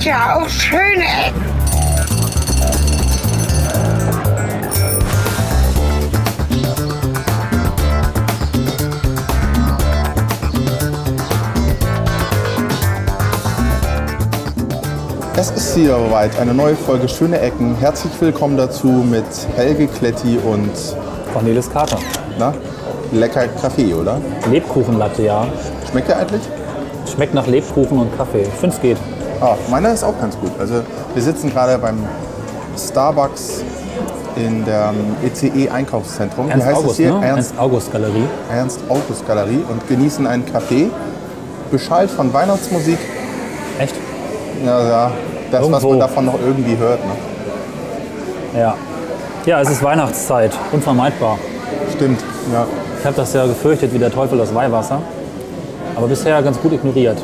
gibt ja auch schöne Ecken. Es ist wieder soweit, eine neue Folge Schöne Ecken. Herzlich willkommen dazu mit Helge Kletti und Cornelis Kater. na, lecker Kaffee, oder? Lebkuchenlatte, ja. Schmeckt der eigentlich? Schmeckt nach Lebkuchen und Kaffee. Ich finde es geht. Ah, meiner ist auch ganz gut. Also wir sitzen gerade beim Starbucks in der ECE Einkaufszentrum. Ernst August, hier? ne? Ernst, Ernst August Galerie. Ernst August Galerie und genießen einen Kaffee, beschallt von Weihnachtsmusik. Echt? Ja, ja, das, was Irgendwo. man davon noch irgendwie hört. Ne? Ja. Ja, es ist Weihnachtszeit. Unvermeidbar. Stimmt, ja. Ich habe das ja gefürchtet wie der Teufel das Weihwasser. Aber bisher ganz gut ignoriert.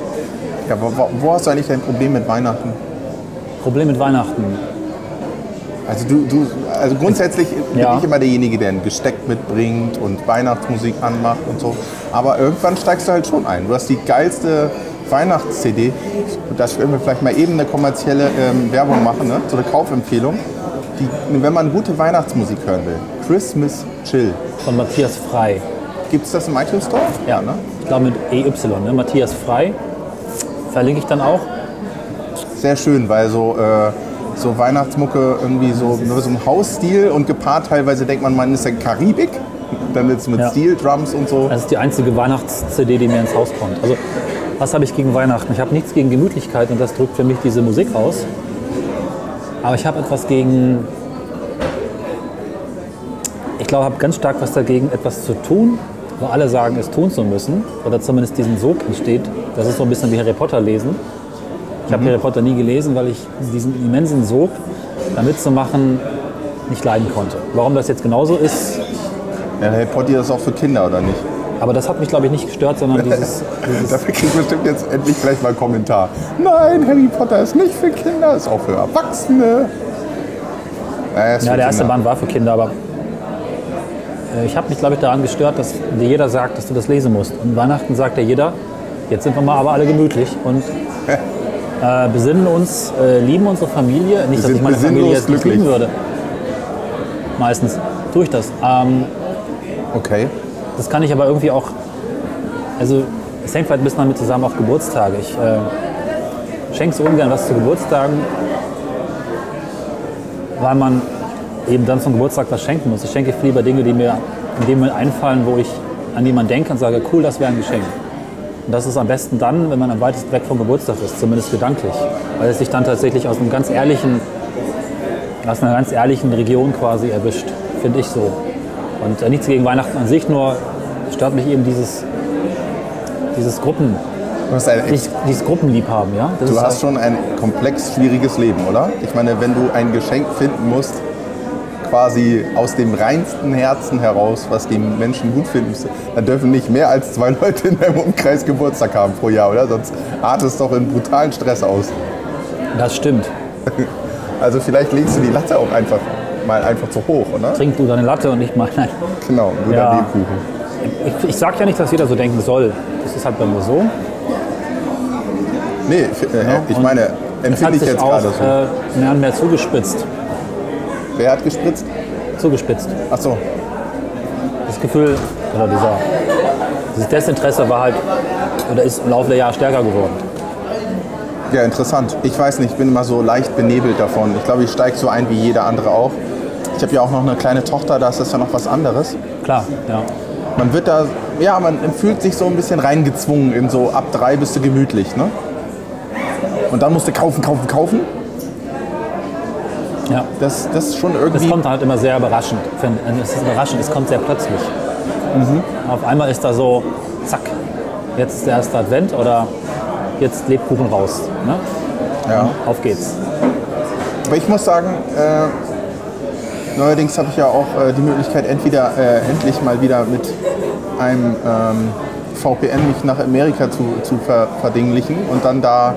Ja wo, wo- hast du eigentlich dein Problem mit Weihnachten? Problem mit Weihnachten. Also du, du also grundsätzlich bin Ja. ich immer derjenige, der ein Gesteck mitbringt und Weihnachtsmusik anmacht und so. Aber irgendwann steigst du halt schon ein. Du hast die geilste Weihnachts-CD. Das werden wir vielleicht mal eben eine kommerzielle ähm, Werbung machen, ne? so eine Kaufempfehlung. Die, wenn man gute Weihnachtsmusik hören will. Christmas Chill. Von Matthias Frei. Gibt es das im iTunes Store? Ja, ne? Ich glaube mit EY, ne? Matthias Frei. Verlinke ich dann auch. Sehr schön, weil so, äh, so Weihnachtsmucke irgendwie so, so ein Hausstil und gepaart teilweise denkt man, man ist in Karibik. Dann jetzt mit Ja. Steel Drums und so. Das ist die einzige Weihnachts-CD, die mir ins Haus kommt. Also, was habe ich gegen Weihnachten? Ich habe nichts gegen Gemütlichkeit und das drückt für mich diese Musik aus. Aber ich habe etwas gegen. Ich glaube, ich habe ganz stark was dagegen, etwas zu tun, wo alle sagen, es tun zu müssen. Oder zumindest diesen Sog entsteht. Das ist so ein bisschen wie Harry Potter lesen. Ich habe Harry Potter nie gelesen, weil ich diesen immensen Sog, da mitzumachen, nicht leiden konnte. Warum das jetzt genauso ist, Ja, Harry Potter ist auch für Kinder, oder nicht? aber das hat mich, glaube ich, nicht gestört, sondern dieses, dieses Dafür kriegt bestimmt jetzt endlich gleich mal einen Kommentar. Nein, Harry Potter ist nicht für Kinder, ist auch für Erwachsene. Naja, Ja, der erste. Band war für Kinder, aber äh, ich habe mich, glaube ich, daran gestört, dass dir jeder sagt, dass du das lesen musst. Und Weihnachten sagt ja jeder, jetzt sind wir mal aber alle gemütlich und äh, besinnen uns, äh, lieben unsere Familie. Nicht, dass ich meine Familie jetzt nicht glücklich. lieben würde. Meistens tue ich das. Ähm, Okay. das kann ich aber irgendwie auch, also es hängt vielleicht ein bisschen damit zusammen, auch Geburtstage. Ich äh, schenke so ungern was zu Geburtstagen, weil man eben dann zum Geburtstag was schenken muss. Ich schenke viel lieber Dinge, die mir in dem Moment einfallen, wo ich an man denke und sage, cool, das wäre ein Geschenk. Und das ist am besten dann, wenn man am weitesten weg vom Geburtstag ist, zumindest gedanklich. Weil es sich dann tatsächlich aus einem ganz ehrlichen, aus einer ganz ehrlichen Region quasi erwischt, finde ich so. Und äh, nichts gegen Weihnachten an sich, nur stört mich eben dieses, dieses Gruppen, dieses, dieses Gruppenliebhaben, ja? Das du hast schon ein komplex schwieriges Leben, oder? Ich meine, wenn du ein Geschenk finden musst, quasi aus dem reinsten Herzen heraus, was die Menschen gut finden, dann dürfen nicht mehr als zwei Leute in deinem Umkreis Geburtstag haben pro Jahr, oder? Sonst artet es doch in brutalen Stress aus. das stimmt. Also vielleicht legst du die Latte auch einfach mal einfach zu hoch, oder? Trink du deine Latte und nicht mal. Nein. Genau, guter Ja. Lebkuchen. Ich, ich sage ja nicht, dass jeder so denken soll. Das ist halt bei mir so. Nee, f- äh, ich und meine, empfinde ich jetzt auch gerade so. äh, mehr und mehr zugespitzt. Wer hat gespritzt? Zugespitzt. Ach so, Das Gefühl, oder dieser, dieses Desinteresse war halt, oder ist im Laufe der Jahre stärker geworden. ja, interessant. Ich weiß nicht, ich bin immer so leicht benebelt davon. Ich glaube, ich steige so ein wie jeder andere auch. Ich habe ja auch noch eine kleine Tochter, da ist das ja noch was anderes. Klar, ja. Man wird da, ja, man fühlt sich so ein bisschen reingezwungen in so ab drei bist du gemütlich, ne? Und dann musst du kaufen, kaufen, kaufen. Ja. Das, das ist schon Das irgendwie. kommt halt immer sehr überraschend. Es ist überraschend, es kommt sehr plötzlich. Auf einmal ist da so, zack, jetzt ist der erste Advent oder jetzt Lebkuchen raus. Ne? Ja. Auf geht's. Aber ich muss sagen, äh, neuerdings habe ich ja auch äh, die Möglichkeit, entweder äh, endlich mal wieder mit einem ähm, VPN mich nach Amerika zu, zu ver verdinglichen und dann da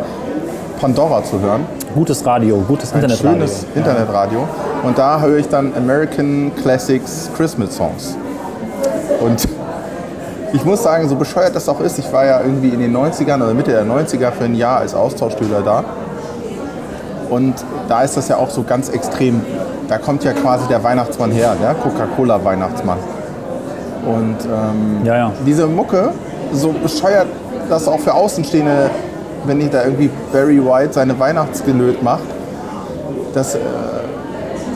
Pandora zu hören. Gutes Radio, gutes Ein Internetradio. schönes Internetradio. Und da höre ich dann American Classics Christmas Songs. Und ich muss sagen, so bescheuert das auch ist, ich war ja irgendwie in den 90ern oder Mitte der 90er für ein Jahr als Austauschschüler da. Und da ist das ja auch so ganz extrem. Da kommt ja quasi der Weihnachtsmann her, der Coca-Cola-Weihnachtsmann. Und ähm, Ja, ja. diese Mucke, so bescheuert das auch für Außenstehende, wenn ich da irgendwie Barry White seine Weihnachtsgelöt macht, dass äh,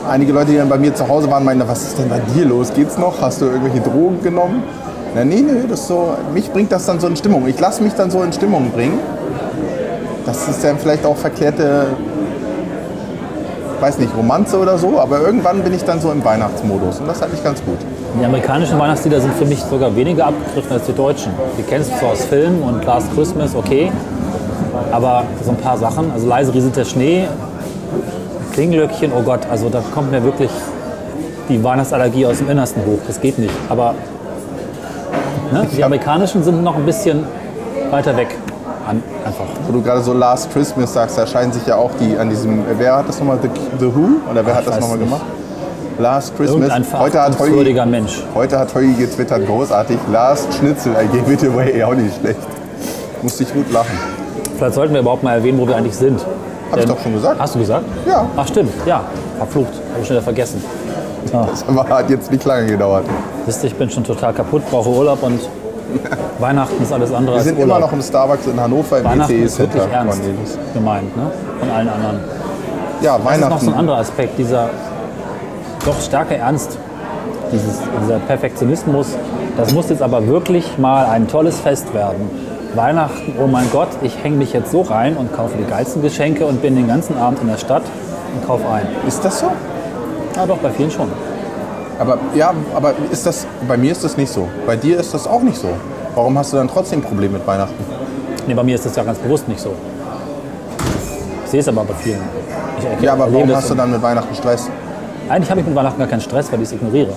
einige Leute, die dann bei mir zu Hause waren, meinen, was ist denn bei dir los? Geht's noch? Hast du irgendwelche Drogen genommen? Na, nee, nee, das so, mich bringt das dann so in Stimmung. Ich lasse mich dann so in Stimmung bringen. Das ist dann vielleicht auch verklärte, weiß nicht, Romanze oder so, aber irgendwann bin ich dann so im Weihnachtsmodus und das ist eigentlich ganz gut. Die amerikanischen Weihnachtslieder sind für mich sogar weniger abgegriffen als die deutschen. Die kennst du aus Filmen und Last Christmas, okay, aber so ein paar Sachen, also leise rieselt der Schnee, Klinglöckchen, oh Gott, also da kommt mir wirklich die Weihnachtsallergie aus dem Innersten hoch. Das geht nicht. Aber ne, die amerikanischen sind noch ein bisschen weiter weg. An, einfach. Wo du gerade so Last Christmas sagst, da scheinen sich ja auch die an diesem, wer hat das nochmal, The, The Who? Oder wer Ach, hat das nochmal gemacht? Last Christmas. Heute hat, Heu, verachtungswürdiger Mensch. heute hat Heu getwittert, großartig. Last Schnitzel, I gave it away, auch nicht schlecht. Musste ich gut lachen. Vielleicht sollten wir überhaupt mal erwähnen, wo wir eigentlich sind. Hab ich Denn- doch schon gesagt. Hast du gesagt? Ja. Ach stimmt, ja. Verflucht. Habe ich schon wieder vergessen. Das aber hat jetzt nicht lange gedauert. Wisst ihr, ich bin schon total kaputt, brauche Urlaub und Weihnachten ist alles andere Wir als sind Urlaub. immer noch im Starbucks in Hannover im Weihnachten EC ist wirklich Center. ernst Cornelis. gemeint, ne? Von allen anderen. Ja, Das ist noch so ein Weihnachten. anderer Aspekt, dieser doch starke Ernst, dieses, dieser Perfektionismus. Das muss jetzt aber wirklich mal ein tolles Fest werden. Weihnachten, oh mein Gott, ich hänge mich jetzt so rein und kaufe die geilsten Geschenke und bin den ganzen Abend in der Stadt und kaufe ein. Ist das so? Ja doch, bei vielen schon. Aber ja, aber ist das, bei mir ist das nicht so. Bei dir ist das auch nicht so. Warum hast du dann trotzdem Probleme mit Weihnachten? Nee, bei mir ist das ja ganz bewusst nicht so. Ich sehe es aber bei vielen. Ich Ja, aber warum hast du dann mit Weihnachten Stress? Eigentlich habe ich mit Weihnachten gar keinen Stress, weil ich es ignoriere.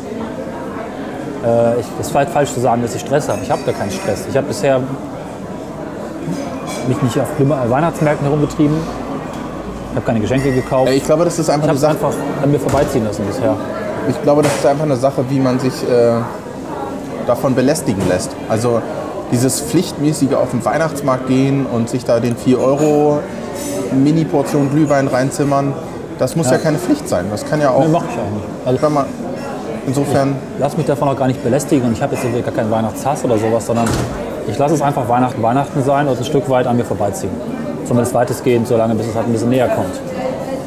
Äh, ich, es ist vielleicht falsch zu sagen, dass ich Stress habe. Ich habe da keinen Stress. Ich habe bisher mich nicht auf Weihnachtsmärkten herumgetrieben. Ich habe keine Geschenke gekauft. Ich glaube, das ist einfach Ich eine Sache. einfach an mir vorbeiziehen lassen bisher. Ich glaube, das ist einfach eine Sache, wie man sich äh, davon belästigen lässt. Also dieses pflichtmäßige auf den Weihnachtsmarkt gehen und sich da den 4 Euro Mini-Portion Glühwein reinzimmern, das muss ja. keine Pflicht sein. Das kann ja auch, Nee, mache ich auch nicht. Also, man insofern, lass mich davon auch gar nicht belästigen und ich habe jetzt irgendwie gar keinen Weihnachtshass oder sowas, sondern ich lasse es einfach Weihnachten Weihnachten sein und ein Stück weit an mir vorbeiziehen. Zumindest weitestgehend, solange bis es halt ein bisschen näher kommt.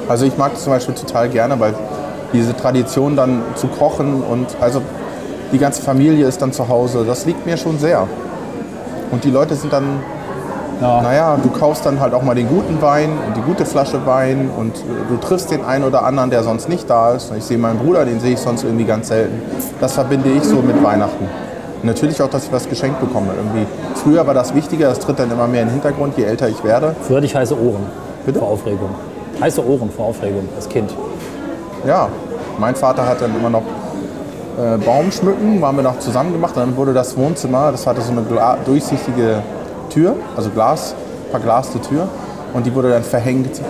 also ich mag das zum Beispiel total gerne, weil diese Tradition dann zu kochen und also die ganze Familie ist dann zu Hause, das liegt mir schon sehr. Und die Leute sind dann Ja. Naja, du kaufst dann halt auch mal den guten Wein und die gute Flasche Wein und äh, du triffst den einen oder anderen, der sonst nicht da ist. Ich sehe meinen Bruder, den sehe ich sonst irgendwie ganz selten. Das verbinde ich so mit Weihnachten. Natürlich auch, dass ich was geschenkt bekomme. Irgendwie. Früher war das wichtiger, das tritt dann immer mehr in den Hintergrund, je älter ich werde. Früher hatte ich heiße Ohren Bitte? vor Aufregung. Heiße Ohren vor Aufregung als Kind. Ja, mein Vater hat dann immer noch äh, Baumschmücken, waren wir noch zusammen gemacht. Dann wurde das Wohnzimmer, das hatte so eine Gla durchsichtige Tür, also Glas, verglaste Tür. Und die wurde dann verhängt.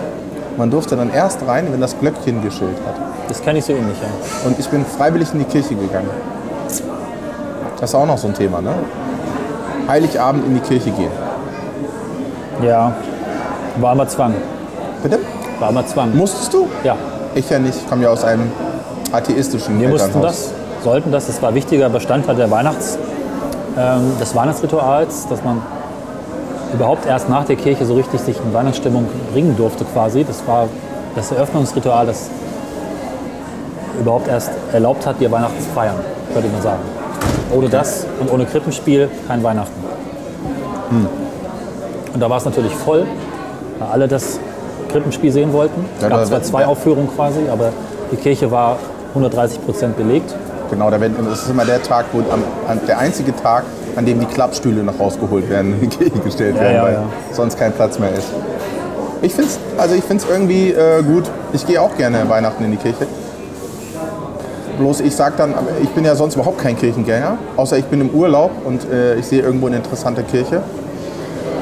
Man durfte dann erst rein, wenn das Glöckchen geschillt hat. Das kenne ich so ähnlich, ja. Und ich bin freiwillig in die Kirche gegangen. Das ist auch noch so ein Thema, ne? Heiligabend in die Kirche gehen. Ja, war immer Zwang. Bitte? War immer Zwang. Musstest du? Ja, Ich ja nicht. Ich komme ja aus einem atheistischen wir mussten das, sollten das. Das war wichtiger Bestandteil der Weihnachts, ähm, des Weihnachtsrituals, dass man überhaupt erst nach der Kirche so richtig sich in Weihnachtsstimmung bringen durfte quasi. Das war das Eröffnungsritual, das überhaupt erst erlaubt hat, dir Weihnachten zu feiern, würde ich mal sagen. Ohne das und ohne Krippenspiel kein Weihnachten. Hm. Und da war es natürlich voll, weil alle das Krippenspiel sehen wollten. Es Ja, gab zwar zwei ja. Aufführungen quasi, aber die Kirche war 130 Prozent belegt. Genau, das ist immer der Tag, wo am, der einzige Tag, an dem die Klappstühle noch rausgeholt werden, in die Kirche gestellt werden, ja, weil ja. sonst kein Platz mehr ist. Ich finde es also ich find's irgendwie äh, gut. Ich gehe auch gerne Weihnachten in die Kirche. Bloß ich sage dann, ich bin ja sonst überhaupt kein Kirchengänger, außer ich bin im Urlaub und äh, ich sehe irgendwo eine interessante Kirche.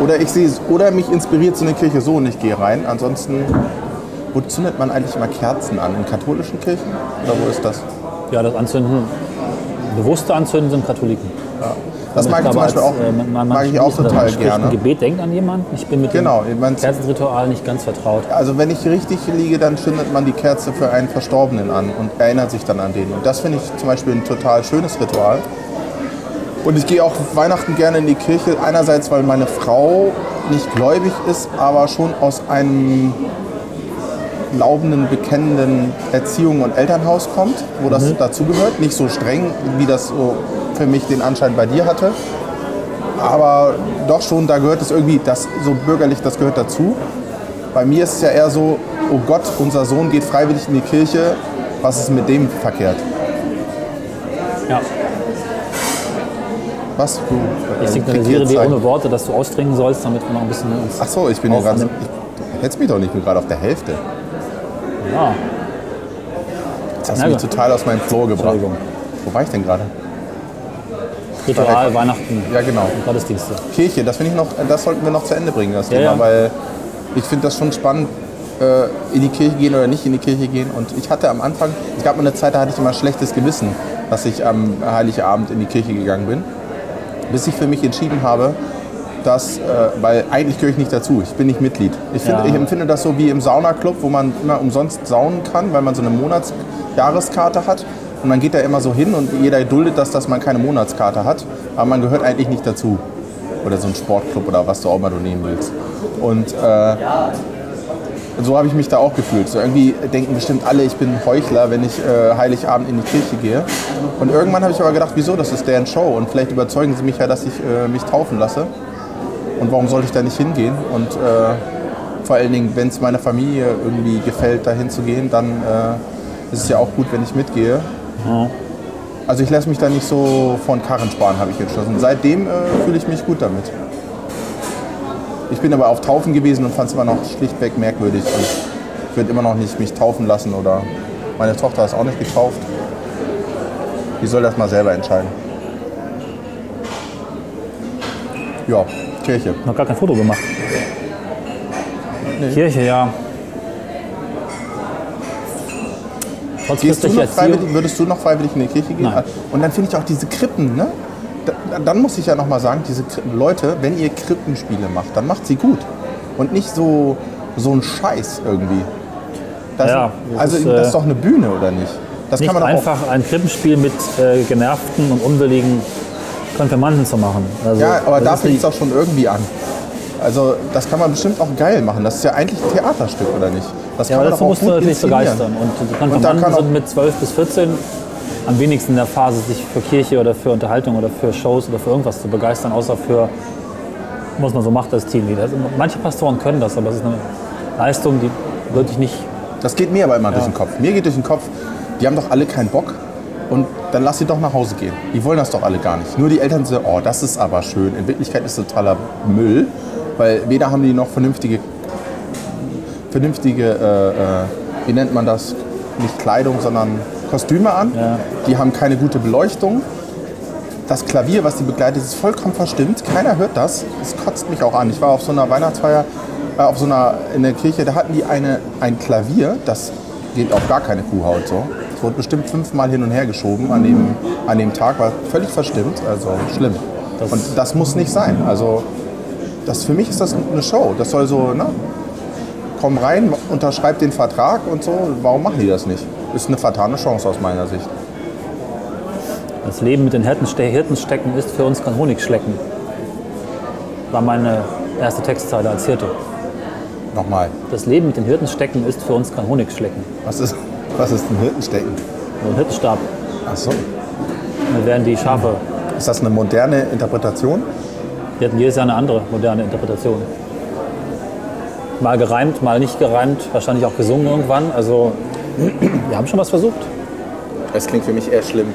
Oder ich sehe oder mich inspiriert so eine Kirche so und ich gehe rein. Ansonsten, wo zündet man eigentlich immer Kerzen an? In katholischen Kirchen? Oder wo ist das? Ja, das Anzünden, bewusste Anzünden sind Katholiken. Das mag ich zum Beispiel als, auch, äh, man, man, mag ich auch total man gerne. Ein Gebet denkt an jemanden. Ich bin mit Genau, dem Kerzenritual nicht ganz vertraut. Also wenn ich richtig liege, dann zündet man die Kerze für einen Verstorbenen an und erinnert sich dann an den. Und das finde ich zum Beispiel ein total schönes Ritual. Und ich gehe auch Weihnachten gerne in die Kirche. Einerseits, weil meine Frau nicht gläubig ist, aber schon aus einem glaubenden, bekennenden Erziehung und Elternhaus kommt, wo das dazugehört. Nicht so streng, wie das so für mich den Anschein bei dir hatte. Aber doch schon, da gehört es irgendwie, das, so bürgerlich, das gehört dazu. Bei mir ist es ja eher so, oh Gott, unser Sohn geht freiwillig in die Kirche, was ist mit dem verkehrt? Ja. Was? Du, äh, Ich signalisiere kriegst dir ohne. Worte, dass du austrinken sollst, damit wir noch ein bisschen uns. Ach so, ich bin gerade hältst mich doch nicht, ich bin gerade auf der Hälfte. Ja, Jetzt hast du mich total aus meinem Flow gebracht. Entschuldigung. Wo war ich denn gerade? Ritual, Weihnachten, Ja, genau. Gottesdienste. Kirche, das finde ich noch, das sollten wir noch zu Ende bringen, das Ja, Thema, ja. weil ich finde das schon spannend, äh, in die Kirche gehen oder nicht in die Kirche gehen. Und ich hatte am Anfang, es gab mal eine Zeit, da hatte ich immer schlechtes Gewissen, dass ich am Heiligabend in die Kirche gegangen bin, bis ich für mich entschieden habe, dass, äh, weil eigentlich gehöre ich nicht dazu, ich bin nicht Mitglied. Ich, finde, Ja. ich empfinde das so wie im Saunaclub, wo man immer umsonst saunen kann, weil man so eine Monatsjahreskarte hat. Und man geht da immer so hin und jeder duldet das, dass man keine Monatskarte hat. Aber man gehört eigentlich nicht dazu. Oder so ein Sportclub oder was du auch immer du nehmen willst. Und äh, so habe ich mich da auch gefühlt. So irgendwie denken bestimmt alle, ich bin Heuchler, wenn ich äh, Heiligabend in die Kirche gehe. Und irgendwann habe ich aber gedacht, wieso, das ist deren Show. Und vielleicht überzeugen sie mich ja, dass ich äh, mich taufen lasse. Und warum sollte ich da nicht hingehen? Und äh, vor allen Dingen, wenn es meiner Familie irgendwie gefällt, da hinzugehen, dann äh, ist es ja auch gut, wenn ich mitgehe. Also ich lasse mich da nicht so von Karren sparen, habe ich entschlossen. Seitdem äh, fühle ich mich gut damit. Ich bin aber auf Taufen gewesen und fand es immer noch schlichtweg merkwürdig. Ich würde immer noch nicht mich taufen lassen oder meine Tochter ist auch nicht getauft. Die soll das mal selber entscheiden. Ja, Kirche. Noch gar kein Foto gemacht. Kirche, ja. Trotz Gehst du noch freiwillig, würdest du noch freiwillig in die Kirche gehen? Nein. Und dann finde ich auch diese Krippen, ne? Da, dann muss ich ja noch mal sagen, diese Krippen, Leute, wenn ihr Krippenspiele macht, dann macht sie gut. Und nicht so, so ein Scheiß irgendwie. Das, Ja, das also ist, das äh, ist doch eine Bühne, oder nicht? Das Nicht kann man doch einfach ein Krippenspiel mit äh, genervten und unwilligen Konfirmanden zu machen. Also, Auch, ja, aber da fängt es doch schon irgendwie an. Also das kann man bestimmt auch geil machen. Das ist ja eigentlich ein Theaterstück, oder nicht? Das Ja, kann aber man dazu auch musst du natürlich begeistern. Und die Konfirmanden kann auch- sind mit 12 bis 14 am wenigsten in der Phase, sich für Kirche oder für Unterhaltung oder für Shows oder für irgendwas zu begeistern, außer für, was man so macht als Teamleader. Also manche Pastoren können das, aber es ist eine Leistung, die wirklich nicht. Das geht mir aber immer durch den Kopf. Mir geht durch den Kopf, die haben doch alle keinen Bock. Und dann lass sie doch nach Hause gehen. Die wollen das doch alle gar nicht. Nur die Eltern sagen, oh, das ist aber schön. In Wirklichkeit ist das totaler Müll, weil weder haben die noch vernünftige, vernünftige äh, äh, wie nennt man das, nicht Kleidung, sondern Kostüme an. Ja. Die haben keine gute Beleuchtung. Das Klavier, was die begleitet, ist vollkommen verstimmt. Keiner hört das. Das kotzt mich auch an. Ich war auf so einer Weihnachtsfeier, äh, auf so einer, in der Kirche, da hatten die eine, ein Klavier, das geht auf gar keine Kuhhaut so. Es wurde bestimmt fünfmal hin und her geschoben an dem, an dem Tag, war völlig verstimmt, also schlimm. Das- und das muss nicht sein. Also das, für mich ist das eine Show. Das soll so, ne? Komm rein, unterschreib den Vertrag und so. Warum machen die das nicht? Ist eine fatale Chance aus meiner Sicht. Das Leben mit den Hirtenste- Hirtenstecken ist für uns kein Honigschlecken. War meine erste Textzeile als Hirte. Nochmal, Das Leben mit den Hirtenstecken ist für uns kein Honigschlecken. was ist, was ist ein Hirtenstecken? So ein Hirtenstab. Ach so. Da werden die Schafe. Ist das eine moderne Interpretation? Die hatten jedes Jahr eine andere moderne Interpretation. Mal gereimt, mal nicht gereimt, wahrscheinlich auch gesungen irgendwann. Also wir haben schon was versucht. Es klingt für mich eher schlimm.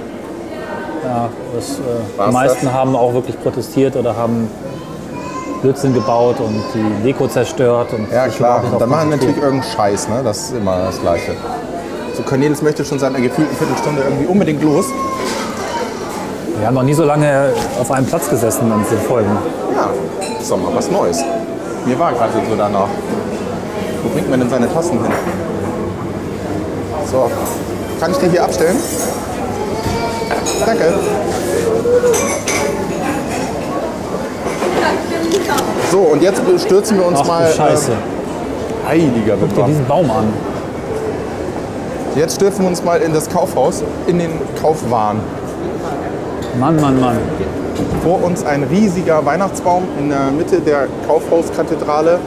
Ja, das, äh, die meisten das? haben auch wirklich protestiert oder haben Blödsinn gebaut und die Deko zerstört. Und Ja klar, und dann machen natürlich irgendeinen Scheiß, ne? Das ist immer das Gleiche. So, Cornelis möchte schon seit einer gefühlten Viertelstunde irgendwie unbedingt los. Wir haben noch nie so lange auf einem Platz gesessen in diesen Folgen. Ja, ist doch mal was Neues. Mir war gerade so danach. Wo bringt man denn seine Tassen hin? So, kann ich die hier abstellen? Danke. So, und jetzt stürzen wir uns Ach mal. du Scheiße. Äh, heiliger Guck dir diesen Baum an. Jetzt stürzen wir uns mal in das Kaufhaus, in den Kaufwahn. Mann, Mann, Mann. Vor uns ein riesiger Weihnachtsbaum in der Mitte der Kaufhauskathedrale,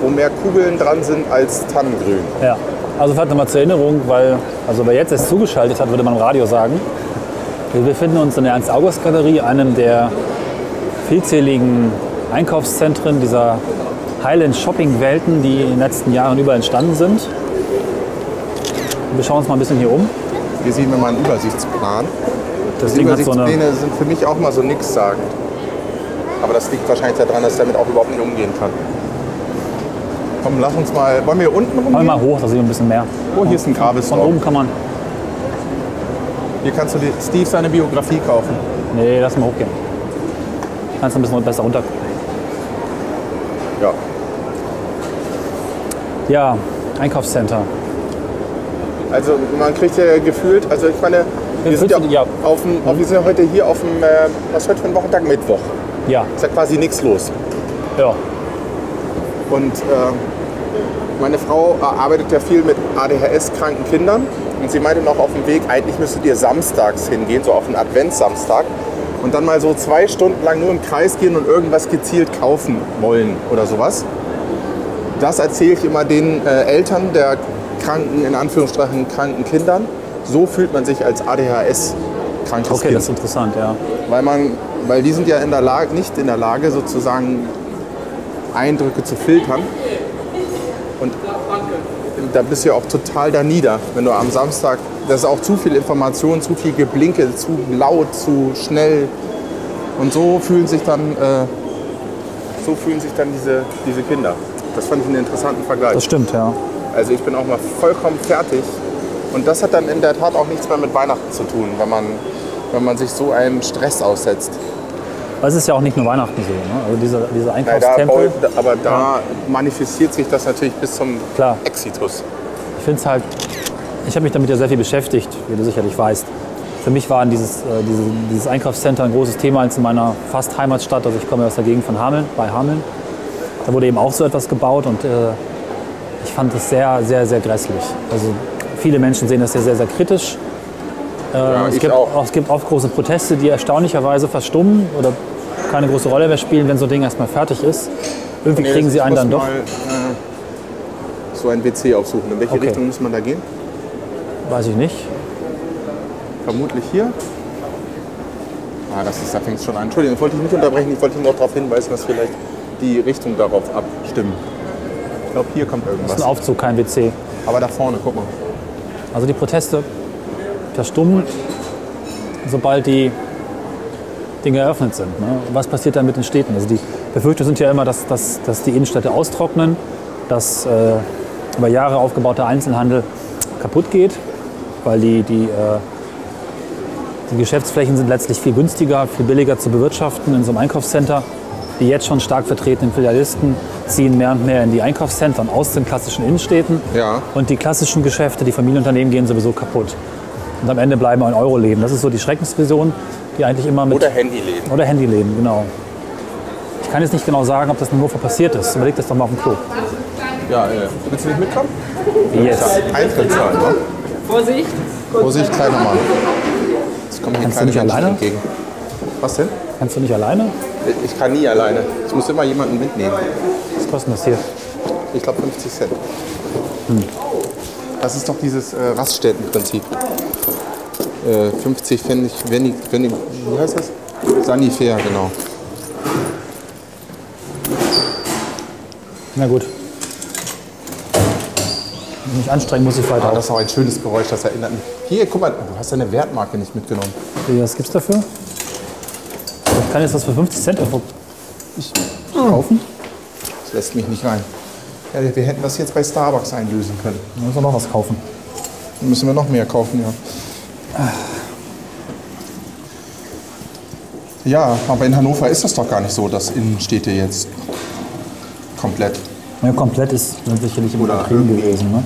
wo mehr Kugeln dran sind als Tannengrün. Ja. Also vielleicht nochmal zur Erinnerung, weil, also wer jetzt erst zugeschaltet hat, würde man im Radio sagen. Wir befinden uns in der Ernst-August-Galerie, einem der vielzähligen Einkaufszentren dieser Highland-Shopping-Welten, die in den letzten Jahren überall entstanden sind. Wir schauen uns mal ein bisschen hier um. Hier sehen wir mal einen Übersichtsplan. Das Die Ding hat so eine, Übersichtspläne sind für mich auch mal so nichtssagend. Aber das liegt wahrscheinlich daran, dass ich damit auch überhaupt nicht umgehen kann. Komm, lass uns mal. Wollen wir hier unten rumgehen? wir mal hoch, da sehen wir ein bisschen mehr. Oh, hier ist ein Von Grabesort. oben kann man. Hier kannst du Steve seine Biografie kaufen. Nee, lass mal hochgehen. Kannst du ein bisschen besser runter. Ja. Ja, Einkaufscenter. Also man kriegt ja gefühlt, also ich meine, wir sind ja, ja. auf dem, auf, wir sind ja heute hier auf dem, äh, was heute für ein Wochentag? Mittwoch. Ja, Ist ja quasi nichts los. ja. Und äh, meine Frau äh, arbeitet ja viel mit ADHS-kranken Kindern. Und sie meinte noch auf dem Weg, eigentlich müsstet ihr samstags hingehen, so auf einen Adventssamstag. Und dann mal so zwei Stunden lang nur im Kreis gehen und irgendwas gezielt kaufen wollen oder sowas. Das erzähle ich immer den äh, Eltern der kranken, in Anführungsstrichen kranken Kindern. So fühlt man sich als ADHS-krankes Okay, Kind. das ist interessant, ja. Weil, man, weil die sind ja in der Lage, nicht in der Lage, sozusagen Eindrücke zu filtern. Und da bist du ja auch total da nieder, wenn du am Samstag, das ist auch zu viel Information, zu viel Geblinke, zu laut, zu schnell. Und so fühlen sich dann, äh, so fühlen sich dann diese, diese Kinder. Das fand ich einen interessanten Vergleich. Das stimmt, ja. Also ich bin auch mal vollkommen fertig. Und das hat dann in der Tat auch nichts mehr mit Weihnachten zu tun, wenn man, wenn man sich so einem Stress aussetzt. Aber es ist ja auch nicht nur Weihnachten so. Ne? Also dieser, dieser Na, da, Einkaufstempel. aber da manifestiert sich das natürlich bis zum Klar. Exitus. Ich finde es halt, ich habe mich damit ja sehr viel beschäftigt, wie du sicherlich weißt. Für mich war dieses, äh, diese, dieses Einkaufscenter ein großes Thema in meiner fast Heimatstadt. Also ich komme ja aus der Gegend von Hameln, bei Hameln. Da wurde eben auch so etwas gebaut und äh, ich fand es sehr, sehr, sehr grässlich. Also viele Menschen sehen das ja sehr, sehr kritisch. Äh, es, ich gibt auch. es gibt oft große Proteste, die erstaunlicherweise verstummen oder keine große Rolle mehr spielen, wenn so ein Ding erstmal fertig ist. Irgendwie kriegen sie einen dann doch. Mal, äh, so ein WC aufsuchen. In welche Okay. Richtung muss man da gehen? Weiß ich nicht. Vermutlich hier. Ah, das ist, da fängt es schon an. Entschuldigung, ich wollte dich nicht unterbrechen. Ich wollte noch darauf hinweisen, dass vielleicht die Richtung darauf abstimmen. Ich glaube, hier kommt Das ist irgendwas. ein Aufzug, kein WC. Aber da vorne, guck mal. Also die Proteste verstummen, sobald die Dinge eröffnet sind. Ne? Was passiert dann mit den Städten? Also die Befürchtungen sind ja immer, dass, dass, dass die Innenstädte austrocknen, dass äh, über Jahre aufgebauter Einzelhandel kaputt geht, weil die, die, äh, die Geschäftsflächen sind letztlich viel günstiger, viel billiger zu bewirtschaften in so einem Einkaufscenter. Die jetzt schon stark vertretenen Filialisten ziehen mehr und mehr in die Einkaufszentren aus den klassischen Innenstädten. Ja. Und die klassischen Geschäfte, die Familienunternehmen gehen sowieso kaputt. Und am Ende bleiben ein Euro leben. Das ist so die Schreckensvision, die eigentlich immer mit. Oder Handyläden. Oder Handyleben, genau. Ich kann jetzt nicht genau sagen, ob das in Hannover passiert ist. Überleg das doch mal auf dem Klo. Ja, äh, willst du nicht mitkommen? Jetzt. Eintritt zahlen, ne? Vorsicht. Vorsicht, kleiner Mann. Jetzt kommen hier Kannst du nicht Menschen alleine? entgegen. Was denn? Kannst du nicht alleine? Ich kann nie alleine. Ich muss immer jemanden mitnehmen. Was kostet das hier? Ich glaube 50 Cent. Das ist doch dieses äh, Raststättenprinzip. Äh, 50 Pfennig, Pfennig, Pfennig, wie heißt das? Sanifair, genau. Na gut. Wenn ich mich anstrengen muss, ich weiter. Ah, das ist auch ein schönes Geräusch, das erinnert mich. Hier, guck mal, du hast deine Wertmarke nicht mitgenommen. Wie, Was gibt's dafür? Ich kann jetzt was für 50 Cent irgendwo kaufen. Lässt mich nicht rein. Ja, wir hätten das jetzt bei Starbucks einlösen können. Dann müssen wir noch was kaufen. Dann müssen wir noch mehr kaufen, ja. Ja, aber in Hannover ist das doch gar nicht so, dass Innenstädte jetzt komplett. Ja, komplett ist sicherlich übertrieben gewesen. Ne?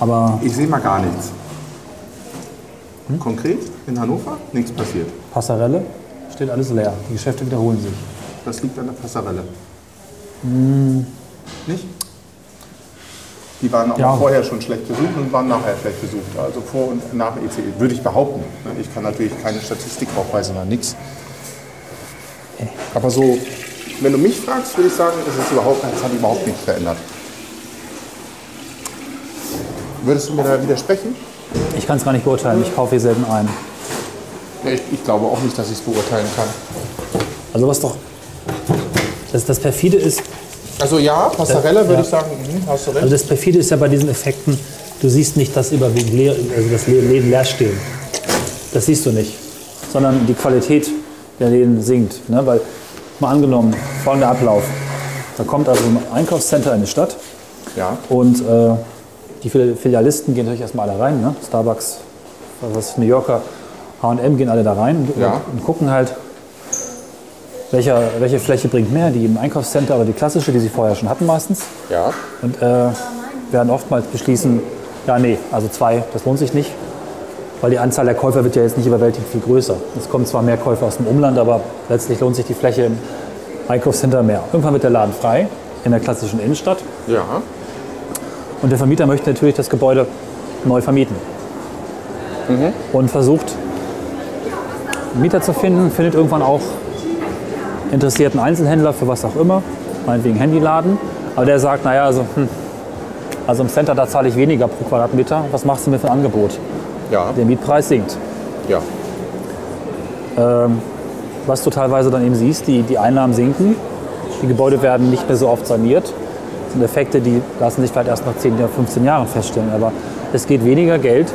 Aber Ich sehe mal gar nichts. Konkret in Hannover nichts passiert. Passarelle steht alles leer. Die Geschäfte wiederholen sich. Das liegt an der Passarelle. Nicht? Die waren auch Ja. vorher schon schlecht besucht und waren nachher schlecht besucht. Also vor und nach ECE, würde ich behaupten. Ich kann natürlich keine Statistik aufweisen oder nichts. Aber so, wenn du mich fragst, würde ich sagen, es ist überhaupt, es hat überhaupt nichts verändert. Würdest du mir da widersprechen? Ich kann es gar nicht beurteilen. Ich kaufe hier selten ein. Ich, ich glaube auch nicht, dass ich es beurteilen kann. Also was doch. Das, das perfide ist, Also ja, Passarella würde Ja. ich sagen, mhm, hast du recht. also das perfide ist ja bei diesen Effekten, du siehst nicht das überwiegend leer, also das Läden leer stehen. Das siehst du nicht. Sondern die Qualität der Läden sinkt. Ne? Weil, mal angenommen, folgender Ablauf. Da kommt also ein Einkaufscenter in die Stadt ja, und äh, die Fili- Filialisten gehen natürlich erstmal alle rein. Ne? Starbucks, was New Yorker, H&M gehen alle da rein und, Ja. und gucken halt, welcher, welche Fläche bringt mehr, die im Einkaufscenter oder die klassische, die sie vorher schon hatten meistens. ja, Und äh, werden oftmals beschließen, ja nee, also zwei, das lohnt sich nicht, weil die Anzahl der Käufer wird ja jetzt nicht überwältigend viel größer. Es kommen zwar mehr Käufer aus dem Umland, aber letztlich lohnt sich die Fläche im Einkaufscenter mehr. Irgendwann wird der Laden frei in der klassischen Innenstadt ja. und der Vermieter möchte natürlich das Gebäude neu vermieten. Und versucht, Mieter zu finden, findet irgendwann auch interessierten Einzelhändler für was auch immer, meinetwegen Handyladen. Aber der sagt, naja, also, hm, also im Center, da zahle ich weniger pro Quadratmeter. Was machst du mir für ein Angebot? Ja, Der Mietpreis sinkt. ja. Was du teilweise dann eben siehst, die, die Einnahmen sinken, die Gebäude werden nicht mehr so oft saniert. Das sind Effekte, die lassen sich vielleicht erst nach 10 oder 15 Jahren feststellen. Aber es geht weniger Geld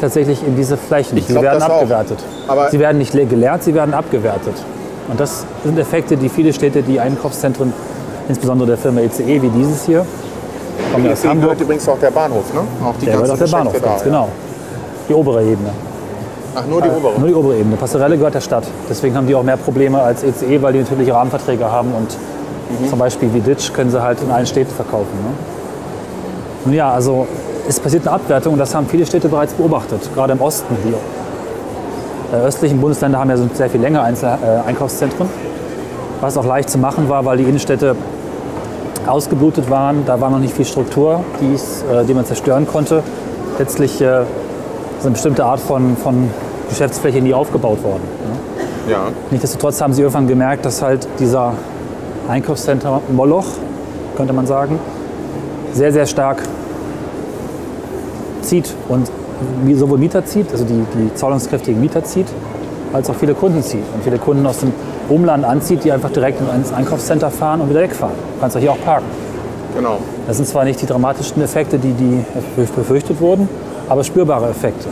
tatsächlich in diese Flächen. Ich sie glaub werden abgewertet. Sie werden nicht le- geleert, sie werden abgewertet. Und das sind Effekte, die viele Städte, die Einkaufszentren, insbesondere der Firma ECE wie dieses hier, kommen ja aus Hamburg, gehört übrigens auch der Bahnhof, ne? Auch die der ganzen auf der Bahnhof, Geschäfte ganz da, genau. Die obere Ebene. Ja. Ach, nur die obere. Nur die obere Ebene. Passerelle gehört der Stadt. Deswegen haben die auch mehr Probleme als ECE, weil die natürlich Rahmenverträge haben und zum Beispiel wie Ditch können sie halt in allen Städten verkaufen. Ne? Nun ja, also es passiert eine Abwertung und das haben viele Städte bereits beobachtet, gerade im Osten. Die äh, östlichen Bundesländer haben ja so sehr viel länger Einzel äh, Einkaufszentren, was auch leicht zu machen war, weil die Innenstädte ausgeblutet waren. Da war noch nicht viel Struktur, äh, die man zerstören konnte. Letztlich äh, ist eine bestimmte Art von, von Geschäftsfläche nie aufgebaut worden. Ne? Ja. Nichtsdestotrotz haben sie irgendwann gemerkt, dass halt dieser Einkaufscenter Moloch, könnte man sagen, sehr, sehr stark zieht und sowohl Mieter zieht, also die, die zahlungskräftigen Mieter zieht, als auch viele Kunden zieht und viele Kunden aus dem Umland anzieht, die einfach direkt ins Einkaufscenter fahren und wieder wegfahren. Du kannst auch hier auch parken. Genau. Das sind zwar nicht die dramatischsten Effekte, die, die befürchtet wurden, aber spürbare Effekte.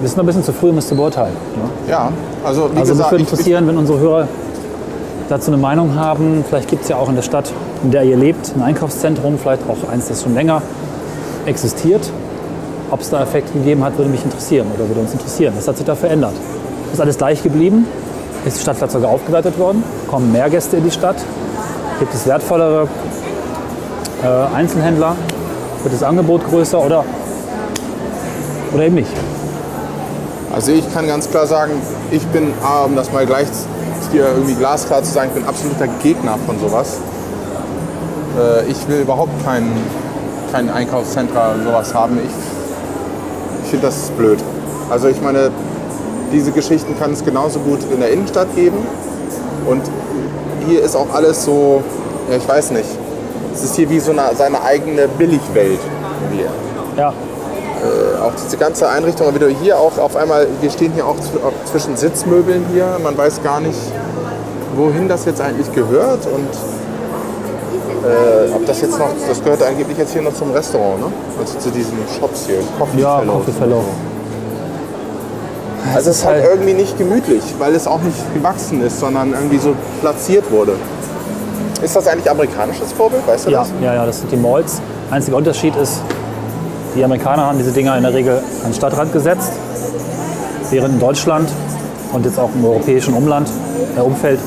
Wir sind noch ein bisschen zu früh, um es zu beurteilen. Ne? Ja, also wie Also gesagt, würde interessieren, wenn unsere Hörer dazu eine Meinung haben. Vielleicht gibt es ja auch in der Stadt, in der ihr lebt, ein Einkaufszentrum, vielleicht auch eins, das schon länger existiert. Ob es da Effekte gegeben hat, würde mich interessieren oder würde uns interessieren. Was hat sich da verändert? Ist alles gleich geblieben? Ist die Stadt sogar aufgewertet worden? Kommen mehr Gäste in die Stadt? Gibt es wertvollere äh, Einzelhändler? Wird das Angebot größer oder, oder eben nicht? also ich kann ganz klar sagen, ich bin, ah, um das mal gleich hier irgendwie glasklar zu sagen, ich bin absoluter Gegner von sowas. Äh, ich will überhaupt kein, kein Einkaufszentra und sowas haben. Ich, ich finde das blöd. Also ich meine, diese Geschichten kann es genauso gut in der Innenstadt geben. Und hier ist auch alles so, ja, ich weiß nicht. Es ist hier wie so eine, seine eigene Billigwelt. Irgendwie. Ja, auch diese ganze Einrichtung, wie du hier auch auf einmal, wir stehen hier auch zwischen Sitzmöbeln hier, man weiß gar nicht, wohin das jetzt eigentlich gehört und äh, ob das jetzt noch, das gehört angeblich jetzt hier noch zum Restaurant, ne? Also zu diesen Shops hier, Coffee ja Fellows. Coffee Fellow. Also es ist halt halt- irgendwie nicht gemütlich, weil es auch nicht gewachsen ist, sondern irgendwie so platziert wurde. Ist das eigentlich amerikanisches Vorbild, weißt du Ja, das? ja, ja, das sind die Malls. Einziger Unterschied ist, die Amerikaner haben diese Dinger in der Regel an den Stadtrand gesetzt, während in Deutschland und jetzt auch im europäischen Umland, äh, Umfeld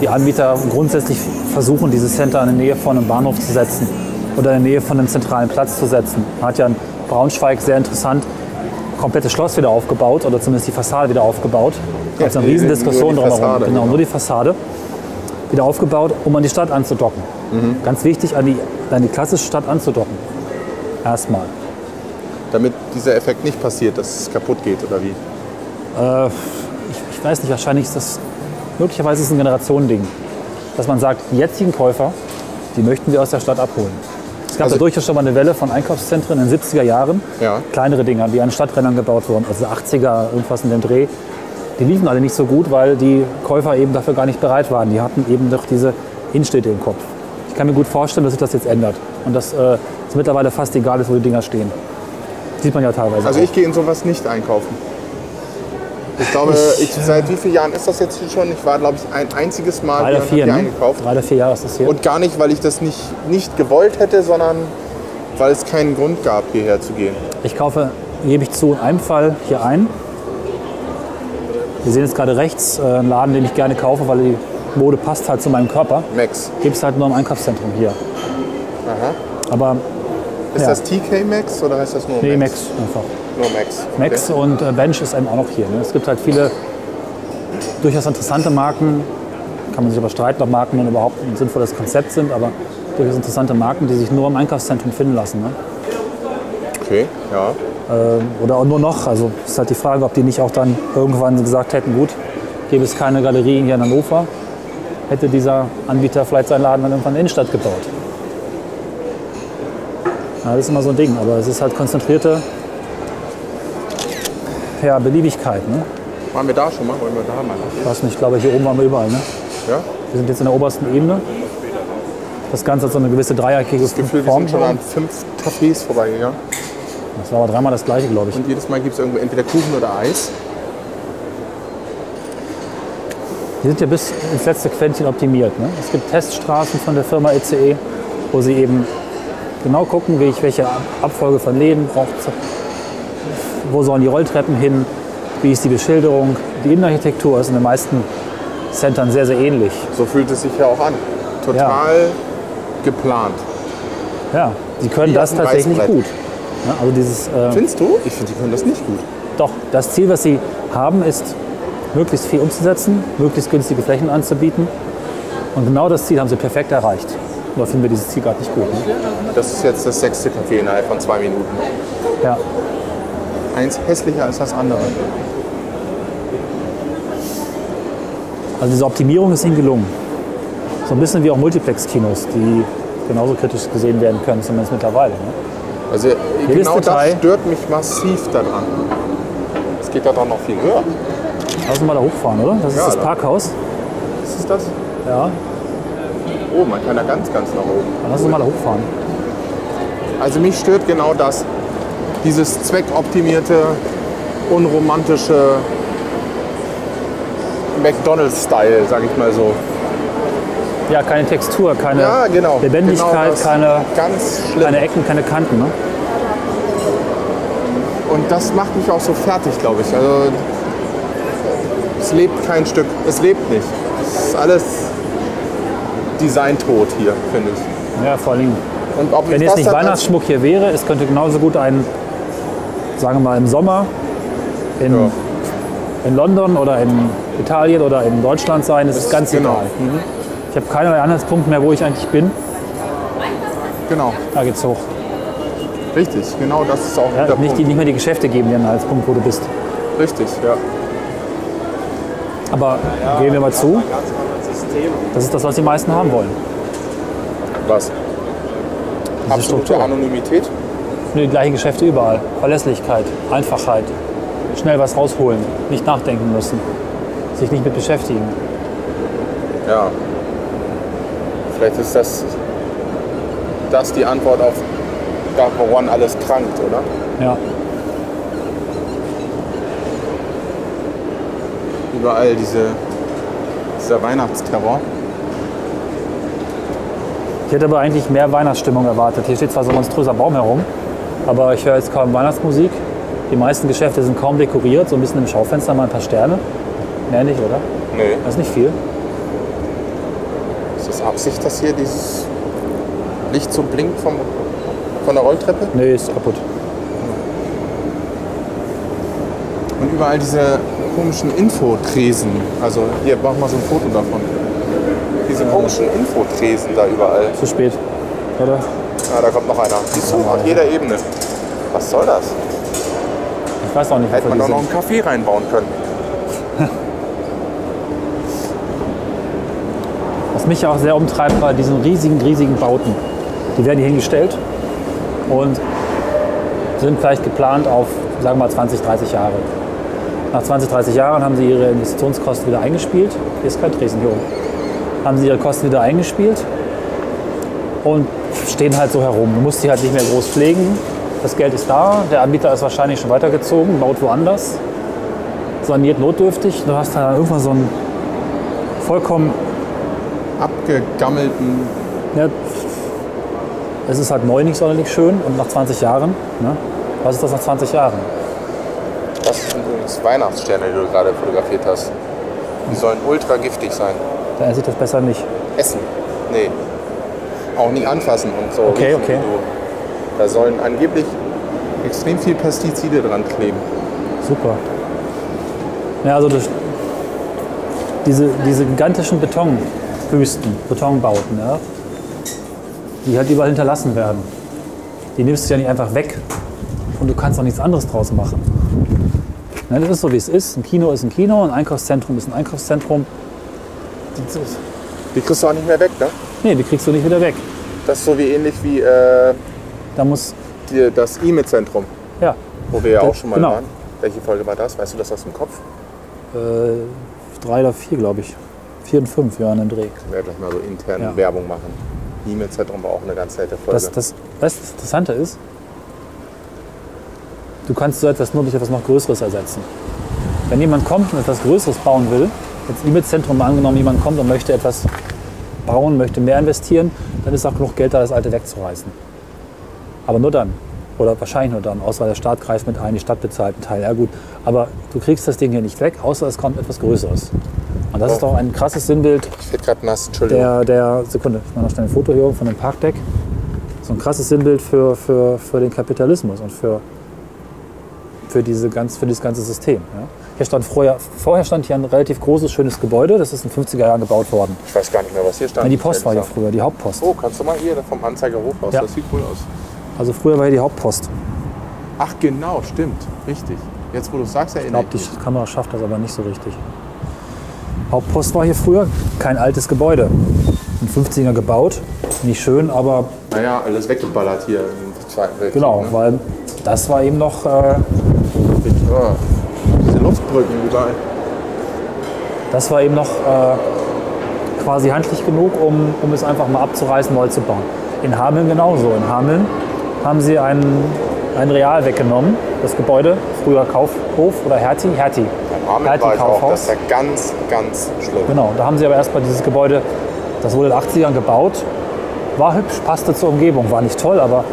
die Anbieter grundsätzlich versuchen, diese Center in der Nähe von einem Bahnhof zu setzen oder in der Nähe von einem zentralen Platz zu setzen. Man hat ja in Braunschweig sehr interessant komplette Schloss wieder aufgebaut oder zumindest die Fassade wieder aufgebaut. Da Ja, gab es eine die- Riesendiskussion drumherum. Fassade, Genau, nur die Fassade. wieder aufgebaut, um an die Stadt anzudocken. Ganz wichtig, an die, an die klassische Stadt anzudocken. Erstmal. Damit dieser Effekt nicht passiert, dass es kaputt geht oder wie? Ich, ich weiß nicht, wahrscheinlich ist das, möglicherweise ist es ein Generationending. Dass man sagt, die jetzigen Käufer, die möchten wir aus der Stadt abholen. Es gab Also- da durchaus schon mal eine Welle von Einkaufszentren in den 70er Jahren. Ja. Kleinere Dinger, die an Stadträndern gebaut wurden, also 80er, irgendwas in dem Dreh. Die liefen alle nicht so gut, weil die Käufer eben dafür gar nicht bereit waren. Die hatten eben doch diese Innenstädte im Kopf. Ich kann mir gut vorstellen, dass sich das jetzt ändert. Und dass äh, es mittlerweile fast egal ist, wo die Dinger stehen. Sieht man ja teilweise. Also auch. ich gehe in sowas nicht einkaufen. Ich glaube, ich, seit wie vielen Jahren ist das jetzt schon? Ich war, glaube ich, ein einziges Mal Drei oder hier vier, hier ne? eingekauft. Drei oder vier Jahre ist das hier. Und gar nicht, weil ich das nicht, nicht gewollt hätte, sondern weil es keinen Grund gab, hierher zu gehen. Ich kaufe, gebe ich zu, in einem Fall hier ein. Wir sehen jetzt gerade rechts äh, einen Laden, den ich gerne kaufe, weil die Mode passt halt zu meinem Körper. Max. Gibt es halt nur im Einkaufszentrum hier. Aha. Aber Ist Ja. das TK Max oder heißt das nur nee, Max? Max einfach. Nur Max. Okay. Max und äh, Bench ist eben auch noch hier. Ne? Es gibt halt viele durchaus interessante Marken. Kann man sich aber streiten, ob Marken nun überhaupt ein sinnvolles Konzept sind, aber durchaus interessante Marken, die sich nur im Einkaufszentrum finden lassen. Ne? Okay, ja. Oder auch nur noch. Also ist halt die Frage, ob die nicht auch dann irgendwann gesagt hätten, gut, gäbe es keine Galerien hier in Hannover, hätte dieser Anbieter vielleicht seinen Laden dann irgendwann in die Innenstadt gebaut. Ja, das ist immer so ein Ding, aber es ist halt konzentrierte ja, Beliebigkeit. Ne? Waren wir da schon mal? Wollen wir da mal? Ich weiß nicht, ich glaube, hier oben waren wir überall. Ne? Ja? Wir sind jetzt in der obersten Ebene. Das Ganze hat so eine gewisse dreieckige Das Gefühl, wir sind schon an fünf Cafés vorbeigegangen. Das war aber dreimal das gleiche, glaube ich. Und jedes Mal gibt es irgendwo entweder Kuchen oder Eis. Die sind ja bis ins letzte Quäntchen optimiert. Ne? Es gibt Teststraßen von der Firma ECE, wo sie eben genau gucken, wie ich welche Abfolge von Läden brauche. Wo sollen die Rolltreppen hin? Wie ist die Beschilderung? Die Innenarchitektur ist in den meisten Centern sehr, sehr ähnlich. So fühlt es sich ja auch an. Total geplant. Ja, sie können Wie das tatsächlich gut. Ne? Also dieses, äh, Findest du? Ich finde, die können das nicht gut. Doch, das Ziel, was Sie haben, ist, möglichst viel umzusetzen, möglichst günstige Flächen anzubieten. Und genau das Ziel haben Sie perfekt erreicht. Nur finden wir dieses Ziel gerade nicht gut. Ne? Das ist jetzt das sechste Café innerhalb von zwei Minuten. Ja. Eins hässlicher als das andere. Also diese Optimierung ist Ihnen gelungen. So ein bisschen wie auch Multiplex-Kinos, die genauso kritisch gesehen werden können, zumindest mittlerweile. Ne? Also genau Detail. das stört mich massiv daran. Es geht da doch noch viel höher. Lass uns mal da hochfahren, oder? Das ist Ja, das da. Parkhaus. Ist das? Ja, Oh, man kann da ganz, ganz nach oben. dann lass uns mal da hochfahren. Also mich stört genau das. Dieses zweckoptimierte, unromantische McDonalds-Style, sag ich mal so. Ja, keine Textur, keine Ja, genau. Lebendigkeit, genau keine, keine Ecken, keine Kanten. Ne? Und das macht mich auch so fertig, glaube ich. Also es lebt kein Stück. Es lebt nicht. Es ist alles designtot hier, finde ich. Ja, vor allem Und ob Wenn jetzt nicht Weihnachtsschmuck hier wäre, es könnte genauso gut ein, sagen wir mal im Sommer in, Ja. in London oder in Italien oder in Deutschland sein, es ist ganz genau. egal. Ich habe keinerlei Anhaltspunkt mehr, wo ich eigentlich bin. Genau, Da geht's hoch. richtig. Genau das ist auch Ja, der nicht, die, Punkt. nicht mehr die Geschäfte geben dir einen Anhaltspunkt, wo du bist. Richtig, ja. Aber gehen wir mal zu, das ist das, was die meisten haben wollen. Was? Diese Absolute Struktur. Anonymität? Nur die gleichen Geschäfte überall. Verlässlichkeit, Einfachheit, schnell was rausholen, nicht nachdenken müssen, sich nicht mit beschäftigen. Ja. Vielleicht ist das, das die Antwort auf da, woran alles krankt, oder? Ja. Überall diese, dieser Weihnachtsterror. Ich hätte aber eigentlich mehr Weihnachtsstimmung erwartet. Hier steht zwar so ein monströser Baum herum, aber ich höre jetzt kaum Weihnachtsmusik. Die meisten Geschäfte sind kaum dekoriert, so ein bisschen im Schaufenster mal ein paar Sterne. Mehr nicht, oder? Nee. Das ist nicht viel. Ist das Absicht, dass hier dieses Licht so blinkt vom, von der Rolltreppe? Nee, ist kaputt. Und überall diese komischen Infotresen. Also hier, mach mal so ein Foto davon. Diese diese komischen Infotresen da überall. Zu spät, oder? Ah, da kommt noch einer. Siehst du, auf jeder Ebene. Was soll das? Ich weiß auch nicht, Hätte man doch noch einen Kaffee reinbauen können. Was mich ja auch sehr umtreibt bei diesen riesigen, riesigen Bauten. Die werden hier hingestellt und sind vielleicht geplant auf, sagen wir mal, 20, 30 Jahre. Nach 20, 30 Jahren haben sie ihre Investitionskosten wieder eingespielt. Hier ist kein Tresen, hier oben. Haben sie ihre Kosten wieder eingespielt und stehen halt so herum. Du musst die halt nicht mehr groß pflegen. Das Geld ist da, der Anbieter ist wahrscheinlich schon weitergezogen, baut woanders, saniert notdürftig. Du hast da irgendwann so einen vollkommen Abgegammelten. ja, es ist halt neu nicht sonderlich schön und nach 20 Jahren, ne? was ist das nach 20 Jahren? Das sind übrigens Weihnachtssterne, die du gerade fotografiert hast. Die sollen ultra giftig sein. Da sieht das besser nicht. Essen? Nee. Auch nicht anfassen und so. Okay, okay. wie du. Da sollen angeblich extrem viel Pestizide dran kleben. Super. Ja, also das, diese, diese gigantischen Betonwüsten, Betonbauten, ja, die halt überall hinterlassen werden, die nimmst du ja nicht einfach weg und du kannst auch nichts anderes draus machen. Ne, das ist so, wie es ist. Ein Kino ist ein Kino, ein Einkaufszentrum ist ein Einkaufszentrum. Die kriegst du auch nicht mehr weg, ne? Nee, die kriegst du nicht wieder weg. Das ist so wie ähnlich wie äh, Da muss, die, das E-Mail-Zentrum, ja, wo wir ja auch schon mal genau. waren. Welche Folge war das? Weißt du das aus dem Kopf? äh, drei oder vier, glaube ich. Vier und fünf, ja, in dem Dreh. Ich werde gleich mal so intern Ja. Werbung machen. E-Mail-Zentrum war auch eine ganz nette Folge. Das, das, weißt du, das Interessante ist, du kannst so etwas nur durch etwas noch Größeres ersetzen. Wenn jemand kommt und etwas Größeres bauen will, jetzt E-Mail-Zentrum mal angenommen, jemand kommt und möchte etwas bauen, möchte mehr investieren, dann ist auch genug Geld da, das alte wegzureißen. Aber nur dann. Oder wahrscheinlich nur dann, außer der Staat greift mit ein, die Stadt bezahlt einen Teil. Ja gut, aber du kriegst das Ding hier nicht weg, außer es kommt etwas Größeres. Und das ist doch ein krasses Sinnbild ich werde gerade nass, Entschuldigung. der, der Sekunde, ich mache noch schnell ein Foto hier von dem Parkdeck. So ein krasses Sinnbild für, für, für den Kapitalismus und für, für, diese ganz, für dieses ganze System. Ja. Hier stand vorher, vorher stand hier ein relativ großes, schönes Gebäude. Das ist in den 50er Jahren gebaut worden. Ich weiß gar nicht mehr, was hier stand. Ja, die Post war hier früher, die Hauptpost. Oh, kannst du mal hier vom Anzeiger hoch raus? Ja. Das sieht cool aus. Also früher war hier die Hauptpost. Ach genau, stimmt. Richtig. Jetzt, wo du es sagst, Ich erinnere glaube, ich die mich. Kamera schafft das aber nicht so richtig. Hauptpost war hier früher, kein altes Gebäude. In den 50er gebaut, nicht schön, aber Naja, alles weggeballert hier im Zweiten Weltkrieg. genau, Ne? weil das war eben noch äh, Ja. Luftbrücken überall. Das war eben noch äh, quasi handlich genug, um, um es einfach mal abzureißen, neu zu bauen. In Hameln genauso. In Hameln haben sie ein, ein Real weggenommen, das Gebäude, früher Kaufhof oder Hertie, Hertie. Amen Hertie war ich auch. Kaufhaus. Das ist ja ganz, ganz schlimm. Genau, da haben sie aber erstmal dieses Gebäude, das wurde in den 80ern gebaut, war hübsch, passte zur Umgebung, war nicht toll, aber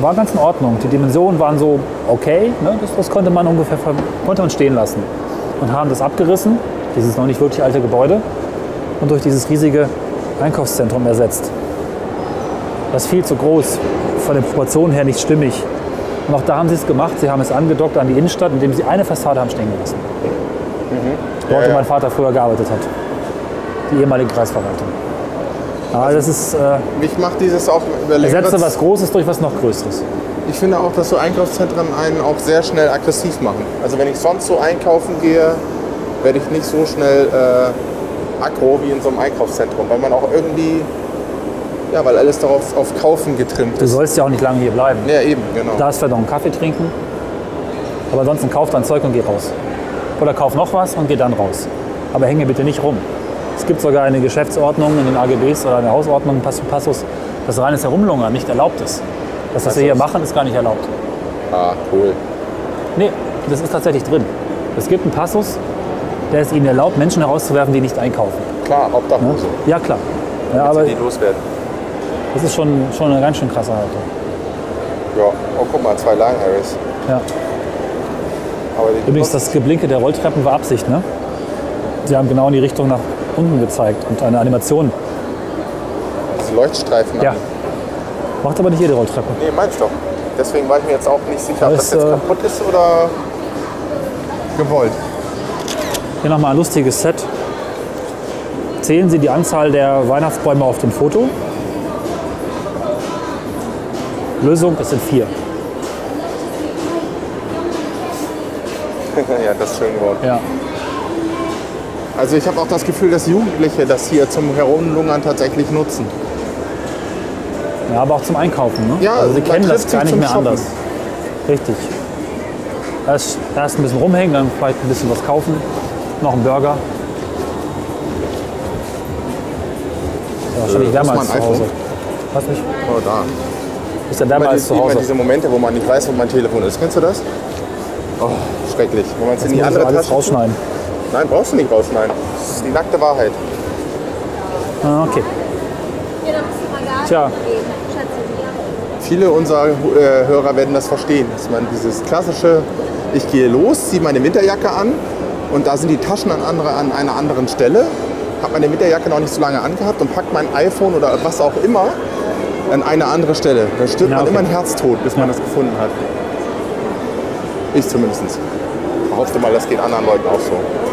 war ganz in Ordnung. Die Dimensionen waren so okay, ne? das, das konnte man ungefähr konnte man stehen lassen. Und haben das abgerissen, dieses noch nicht wirklich alte Gebäude, und durch dieses riesige Einkaufszentrum ersetzt. Das ist viel zu groß, von den Proportionen her nicht stimmig. Und auch da haben sie es gemacht, sie haben es angedockt an die Innenstadt, indem sie eine Fassade haben stehen gelassen. Dort, Ja, wo ja. mein Vater früher gearbeitet hat. Die ehemalige Kreisverwaltung. Aber das ist, äh, Mich macht dieses auch über längere ersetze was Großes durch was noch Größeres. Ich finde auch, dass so Einkaufszentren einen auch sehr schnell aggressiv machen. Also wenn ich sonst so einkaufen gehe, werde ich nicht so schnell äh, aggro wie in so einem Einkaufszentrum, weil man auch irgendwie, ja, weil alles darauf auf Kaufen getrimmt Du ist. sollst ja auch nicht lange hier bleiben. Ja, eben, genau. Da ist vielleicht noch einen Kaffee trinken. Aber ansonsten kauf dein Zeug und geh raus. Oder kauf noch was und geh dann raus. Aber hänge bitte nicht rum. Es gibt sogar eine Geschäftsordnung in den AGBs oder eine Hausordnung, Pass- Passus, dass reines Herumlungern nicht erlaubt ist. Das, was wir hier machen, ist gar nicht erlaubt. Ah, cool. Nee, das ist tatsächlich drin. Es gibt einen Passus, der es ihnen erlaubt, Menschen herauszuwerfen, die nicht einkaufen. Klar, Obdachlose. Ja, klar. Ja, aber die loswerden. das ist schon, schon eine ganz schön krasse Haltung. Ja, oh guck mal, zwei Line Harris. Ja. Übrigens, das Geblinke der Rolltreppen war Absicht, ne? Sie haben genau in die Richtung nach unten gezeigt und eine Animation. diese Leuchtstreifen. Ja. Macht aber nicht jede Rolltreppe. Nee, meinst doch. Deswegen war ich mir jetzt auch nicht sicher, ob Das, das jetzt äh, kaputt ist oder gewollt. Hier nochmal ein lustiges Set. Zählen Sie die Anzahl der Weihnachtsbäume auf dem Foto. Lösung, es sind vier. ja, das ist schön geworden. Ja. Also ich habe auch das Gefühl, dass Jugendliche das hier zum Herumlungern tatsächlich nutzen. ja, aber auch zum Einkaufen. Ne? Ja, also Sie kennen das gar nicht mehr Shoppen. anders. Richtig. Erst, erst ein bisschen rumhängen, dann vielleicht ein bisschen was kaufen. Noch ein Burger. Ja, wahrscheinlich Äh, wärmer hast du als mal ein zu Hause. Was nicht? Oh, da. Ist ja wärmer Immer, als die, zu immer Hause. diese Momente, wo man nicht weiß, wo mein Telefon ist. Kennst du das? Oh, schrecklich. Wo man es in die andere Tasche tut. Nein, brauchst du nicht rausschneiden. Das ist die nackte Wahrheit. Ah, okay. Tja. Viele unserer äh, Hörer werden das verstehen, dass man dieses klassische, ich gehe los, ziehe meine Winterjacke an und da sind die Taschen an, andere, an einer anderen Stelle, habe meine Winterjacke noch nicht so lange angehabt und packt mein iPhone oder was auch immer an eine andere Stelle. Da stirbt Ja, man okay. immer ein Herztod, bis man das gefunden hat. Ich zumindest. Ich hoffe mal, das geht anderen Leuten auch so.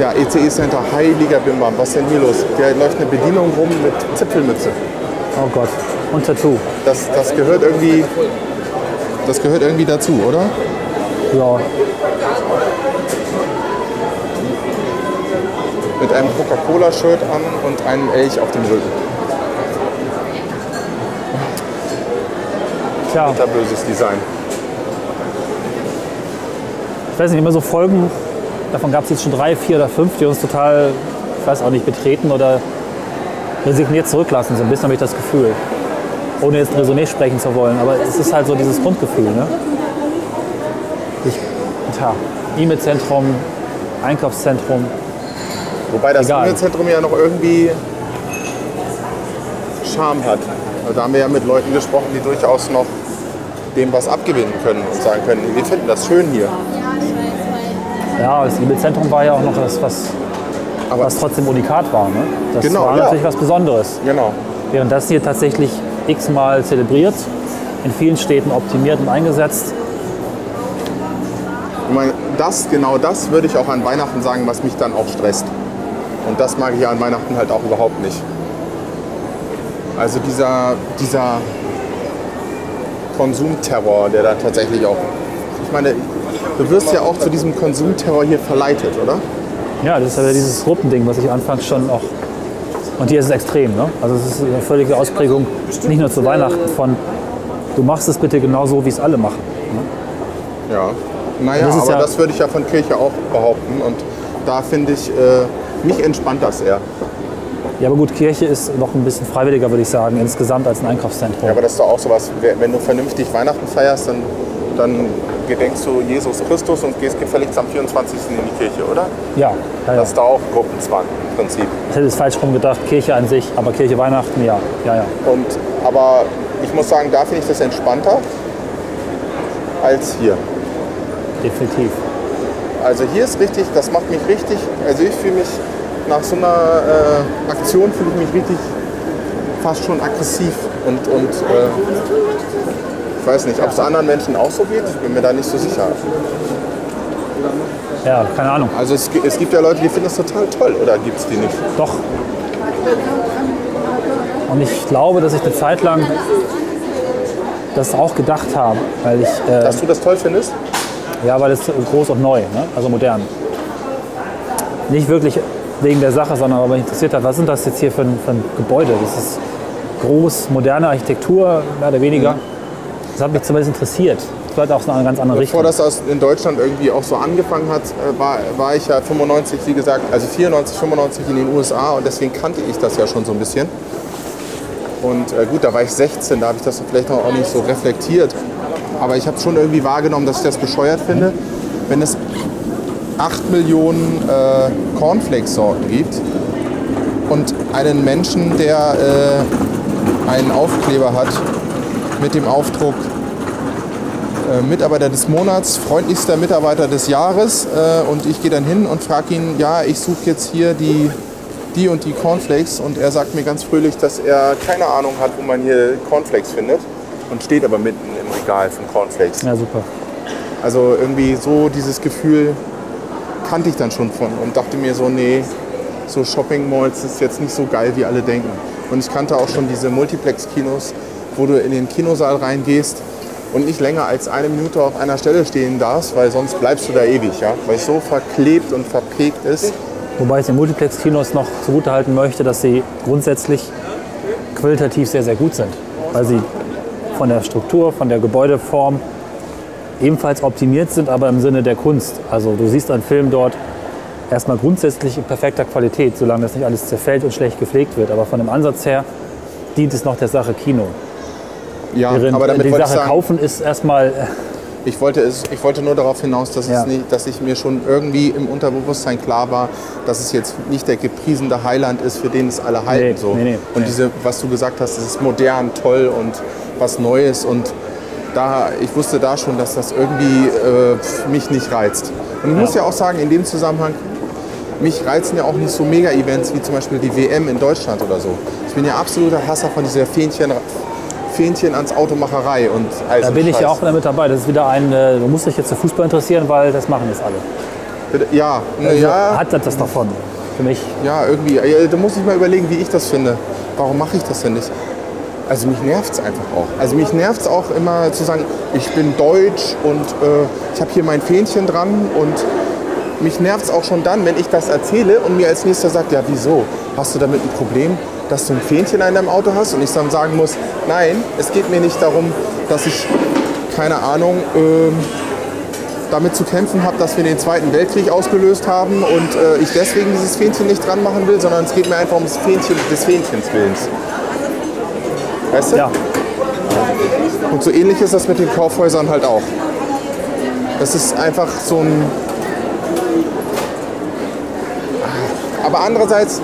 Ja, ECE Center, heiliger Bimbam, was ist denn hier los? Da läuft eine Bedienung rum mit Zipfelmütze. Oh Gott. Und Tattoo. Das, das gehört irgendwie. Das gehört irgendwie dazu, oder? Ja. Mit einem Coca-Cola-Shirt an und einem Elch auf dem Rücken. Tja, Bitterböses Design. ich weiß nicht, immer so Folgen, davon gab es jetzt schon drei, vier oder fünf, die uns total, ich weiß auch nicht, betreten oder resigniert zurücklassen. So ein bisschen habe ich das Gefühl. Ohne jetzt Resümee sprechen zu wollen, aber es ist halt so dieses Grundgefühl. Ne? Ich, tja, E-Mail-Zentrum, Einkaufszentrum, Wobei das. E-Mail-Zentrum ja noch irgendwie Charme hat. Also Da haben wir ja mit Leuten gesprochen, die durchaus noch dem was abgewinnen können und sagen können, wir finden das schön hier. Ja, das E-Mail-Zentrum war ja auch noch das, was, Aber was trotzdem unikat war. Ne? Das Genau, war ja. natürlich was Besonderes. genau. Während das hier tatsächlich x-mal zelebriert, in vielen Städten optimiert und eingesetzt. Ich meine, das, genau das würde ich auch an Weihnachten sagen, was mich dann auch stresst. Und das mag ich an Weihnachten halt auch überhaupt nicht. Also dieser, dieser Konsumterror, der da tatsächlich auch. Ich meine, du wirst ja auch zu diesem Konsumterror hier verleitet, oder? Ja, das ist ja dieses Gruppending, was ich anfangs schon auch. Und hier ist es extrem. Ne? Also es ist eine völlige Ausprägung, nicht nur zu Weihnachten, von du machst es bitte genauso, wie es alle machen. Ja. Naja, Das aber ja- das würde ich ja von Kirche auch behaupten. Und da finde ich, äh, mich entspannt das eher. Ja, aber gut, Kirche ist noch ein bisschen freiwilliger, würde ich sagen, insgesamt als ein Einkaufszentrum. Ja, aber das ist doch auch sowas, wenn du vernünftig Weihnachten feierst, dann, dann gedenkst du Jesus Christus und gehst gefälligst am 24. in die Kirche, oder? ja, ja, ja. Das ist da auch Gruppenzwang im Prinzip. Ich hätte es falsch rum gedacht, Kirche an sich, aber Kirche Weihnachten, ja, ja, ja. Und, aber ich muss sagen, da finde ich das entspannter als hier. Definitiv. Also hier ist richtig, das macht mich richtig, also ich fühle mich nach so einer äh, Aktion fühle ich mich richtig fast schon aggressiv und, und äh, ich weiß nicht, ob es anderen Menschen auch so geht, ich bin mir da nicht so sicher. Ja, keine Ahnung. Also es, es gibt ja Leute, die finden das total toll, oder gibt es die nicht? Doch. Und ich glaube, dass ich eine Zeit lang das auch gedacht habe, weil ich, äh, Dass du das toll findest? ja, weil es groß und neu, ne? also modern. Nicht wirklich wegen der Sache, sondern weil mich interessiert hat, was sind das jetzt hier für ein, für ein Gebäude? Das ist groß, moderne Architektur, mehr oder weniger. Das hat mich zumindest interessiert. Vielleicht auch so eine ganz andere Bevor Richtung. das aus, in Deutschland irgendwie auch so angefangen hat, äh, war, war ich ja 95, wie gesagt, also 94, 95 in den USA und deswegen kannte ich das ja schon so ein bisschen. Und äh, gut, da war ich 16, da habe ich das vielleicht noch auch nicht so reflektiert. Aber ich habe schon irgendwie wahrgenommen, dass ich das bescheuert finde, wenn es 8 Millionen äh, Cornflakes-Sorten gibt und einen Menschen, der äh, einen Aufkleber hat mit dem Aufdruck äh, Mitarbeiter des Monats, freundlichster Mitarbeiter des Jahres äh, und ich gehe dann hin und frage ihn, ja, ich suche jetzt hier die, die und die Cornflakes und er sagt mir ganz fröhlich, dass er keine Ahnung hat, wo man hier Cornflakes findet und steht aber mitten im Regal von Cornflakes. Ja, super. Also irgendwie so dieses Gefühl kannte ich dann schon von und dachte mir so, nee, so Shopping Malls ist jetzt nicht so geil, wie alle denken. Und ich kannte auch schon diese Multiplex-Kinos, wo du in den Kinosaal reingehst und nicht länger als eine Minute auf einer Stelle stehen darfst, weil sonst bleibst du da ewig, ja? weil es so verklebt und verprägt ist. Wobei ich den Multiplex-Kinos noch zugutehalten möchte, dass sie grundsätzlich qualitativ sehr, sehr gut sind. Weil sie von der Struktur, von der Gebäudeform ebenfalls optimiert sind, aber im Sinne der Kunst. Also du siehst einen Film dort erstmal grundsätzlich in perfekter Qualität, solange das nicht alles zerfällt und schlecht gepflegt wird. Aber von dem Ansatz her dient es noch der Sache Kino. Ja, Während aber damit die Sache sagen, kaufen ist erstmal äh, ich wollte, es, ich wollte nur darauf hinaus, dass, Ja. es nicht, dass ich mir schon irgendwie im Unterbewusstsein klar war, dass es jetzt nicht der gepriesene Heiland ist, für den es alle halten. Nee, so. nee, nee, und diese, was du gesagt hast, es ist modern, toll und was Neues. Und da, ich wusste da schon, dass das irgendwie äh, mich nicht reizt. Und ich muss ja auch sagen, in dem Zusammenhang, mich reizen ja auch nicht so Mega-Events wie zum Beispiel die WM in Deutschland oder so. Ich bin ja absoluter Hasser von dieser Fähnchen, Fähnchen ans Automacherei. Und all Da bin ich ja auch wieder mit dabei. Das ist wieder ein, äh, du musst dich jetzt für Fußball interessieren, weil das machen jetzt alle. Ja, Also ja, Hat das das davon? Für mich. ja, irgendwie. Da muss ich mal überlegen, wie ich das finde. Warum mache ich das denn nicht? Also mich nervt es einfach auch. Also mich nervt es auch immer zu sagen, ich bin deutsch und äh, ich habe hier mein Fähnchen dran und mich nervt es auch schon dann, wenn ich das erzähle und mir als nächster sagt, ja wieso? Hast du damit ein Problem, dass du ein Fähnchen in deinem Auto hast? Und ich dann sagen muss, nein, es geht mir nicht darum, dass ich, keine Ahnung, ähm, damit zu kämpfen habe, dass wir den Zweiten Weltkrieg ausgelöst haben und äh, ich deswegen dieses Fähnchen nicht dran machen will, sondern es geht mir einfach ums Fähnchen des Fähnchens Willens. Weißt du? Ja. Und so ähnlich ist das mit den Kaufhäusern halt auch. Das ist einfach so ein. Aber andererseits,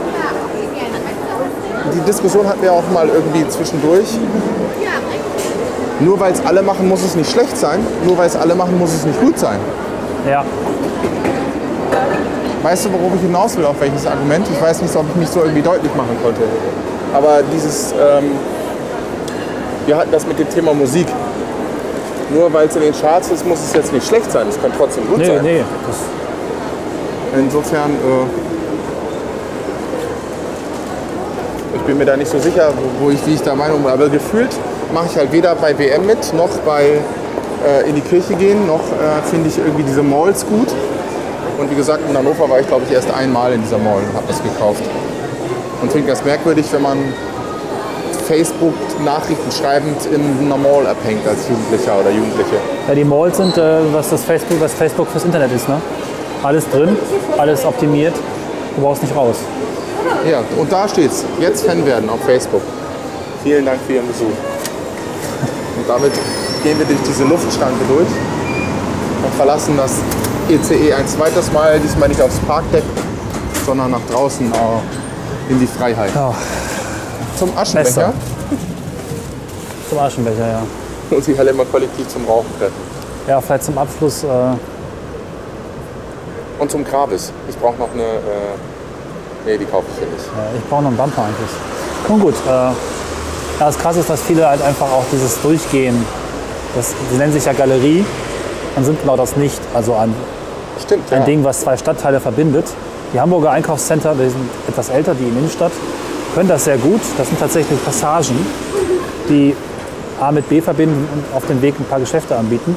die Diskussion hatten wir auch mal irgendwie zwischendurch. Nur weil es alle machen, muss es nicht schlecht sein. Nur weil es alle machen, muss es nicht gut sein. Ja. Weißt du, worauf ich hinaus will, auf welches Argument? Ich weiß nicht, ob ich mich so irgendwie deutlich machen konnte. Aber dieses, ähm, wir hatten das mit dem Thema Musik. Nur weil es in den Charts ist, muss es jetzt nicht schlecht sein. Es kann trotzdem gut Nee, sein. nee. Das, Insofern, äh, ich bin mir da nicht so sicher, wo, ich, wie ich da Meinung bin. Aber gefühlt mache ich halt weder bei WM mit, noch bei äh, in die Kirche gehen, noch äh, finde ich irgendwie diese Malls gut. Und wie gesagt, in Hannover war ich, glaube ich, erst einmal in dieser Mall und habe das gekauft. Und finde das merkwürdig, wenn man Facebook-Nachrichten schreibend in einer Mall abhängt als Jugendlicher oder Jugendliche. ja, die Malls sind, äh, was das Facebook, was Facebook fürs Internet ist, ne? Alles drin, alles optimiert. Du brauchst nicht raus. Ja, und da steht's. Jetzt Fan werden auf Facebook. Vielen Dank für Ihren Besuch. Und damit gehen wir durch diese Luftschranke durch und verlassen das ECE ein zweites Mal, diesmal nicht aufs Parkdeck, sondern nach draußen äh, in die Freiheit. Ja, Zum Aschenbecher Besser. zum Aschenbecher, ja. und sich alle immer kollektiv zum Rauchen treffen. Ja, vielleicht zum Abschluss. Äh, Und zum Grabes. Ich brauche noch eine. Äh, nee, die kaufe ich hier nicht. äh, ich brauche noch einen Bumper eigentlich. Nun gut. Äh, ja, das Krasse ist, dass viele halt einfach auch dieses Durchgehen, das, die nennen sich ja Galerie, und sind genau das nicht. Also ein, Stimmt, ein ja. Ding, was zwei Stadtteile verbindet. Die Hamburger Einkaufscenter, die sind etwas älter, die in der Innenstadt, können das sehr gut. Das sind tatsächlich Passagen, die A mit B verbinden und auf dem Weg ein paar Geschäfte anbieten,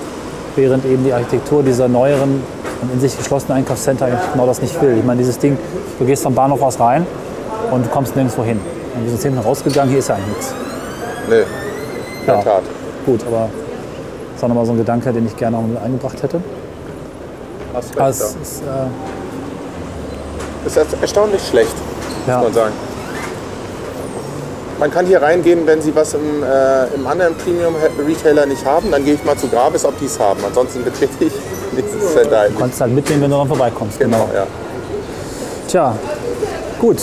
während eben die Architektur dieser neueren und in sich geschlossenen Einkaufscenter eigentlich genau das nicht will. Ich meine, dieses Ding, du gehst vom Bahnhof aus rein und du kommst nirgendwo hin. Und wir sind hinten rausgegangen, hier ist ja eigentlich nichts. Nee, in der Ja. Tat. Gut, aber das ist auch nochmal so ein Gedanke, den ich gerne auch mit eingebracht hätte. Es ja. ist, äh, ist erst- erstaunlich schlecht, ja. muss man sagen. Man kann hier reingehen, wenn Sie was im, äh, im anderen Premium-Retailer nicht haben, dann gehe ich mal zu Grabes, ob die es haben. Ansonsten betrete ich dieses halt Du kannst halt mitnehmen, wenn du dann vorbeikommst. Genau, ja. Tja, gut.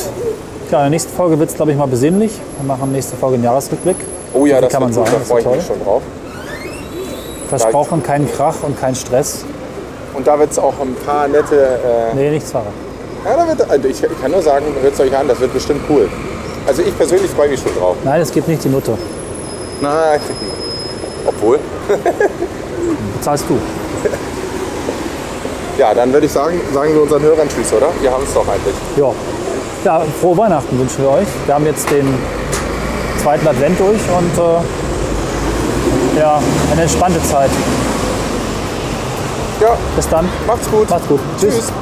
Ja, in der nächsten Folge wird es, glaube ich, mal besinnlich. Wir machen nächste Folge einen Jahresrückblick. Oh ja, das kann man gut, sagen, da freue ich mich schon drauf. Versprochen, keinen Krach und keinen Stress. Und da wird es auch ein paar nette... Äh, Nee, nichts Fahrer. ja, da wird, also ich, ich kann nur sagen, hört es euch an, das wird bestimmt cool. Also ich persönlich freue mich schon drauf. Nein, es gibt nicht die Nutte. Na, obwohl. Bezahlst du. Ja, dann würde ich sagen, sagen wir unseren Hörern Tschüss, oder? Wir haben es doch eigentlich. Ja, Ja, frohe Weihnachten wünschen wir euch. Wir haben jetzt den zweiten Advent durch und äh, ja, eine entspannte Zeit. Ja, Bis dann. macht's gut. Macht's gut. Tschüss. Tschüss.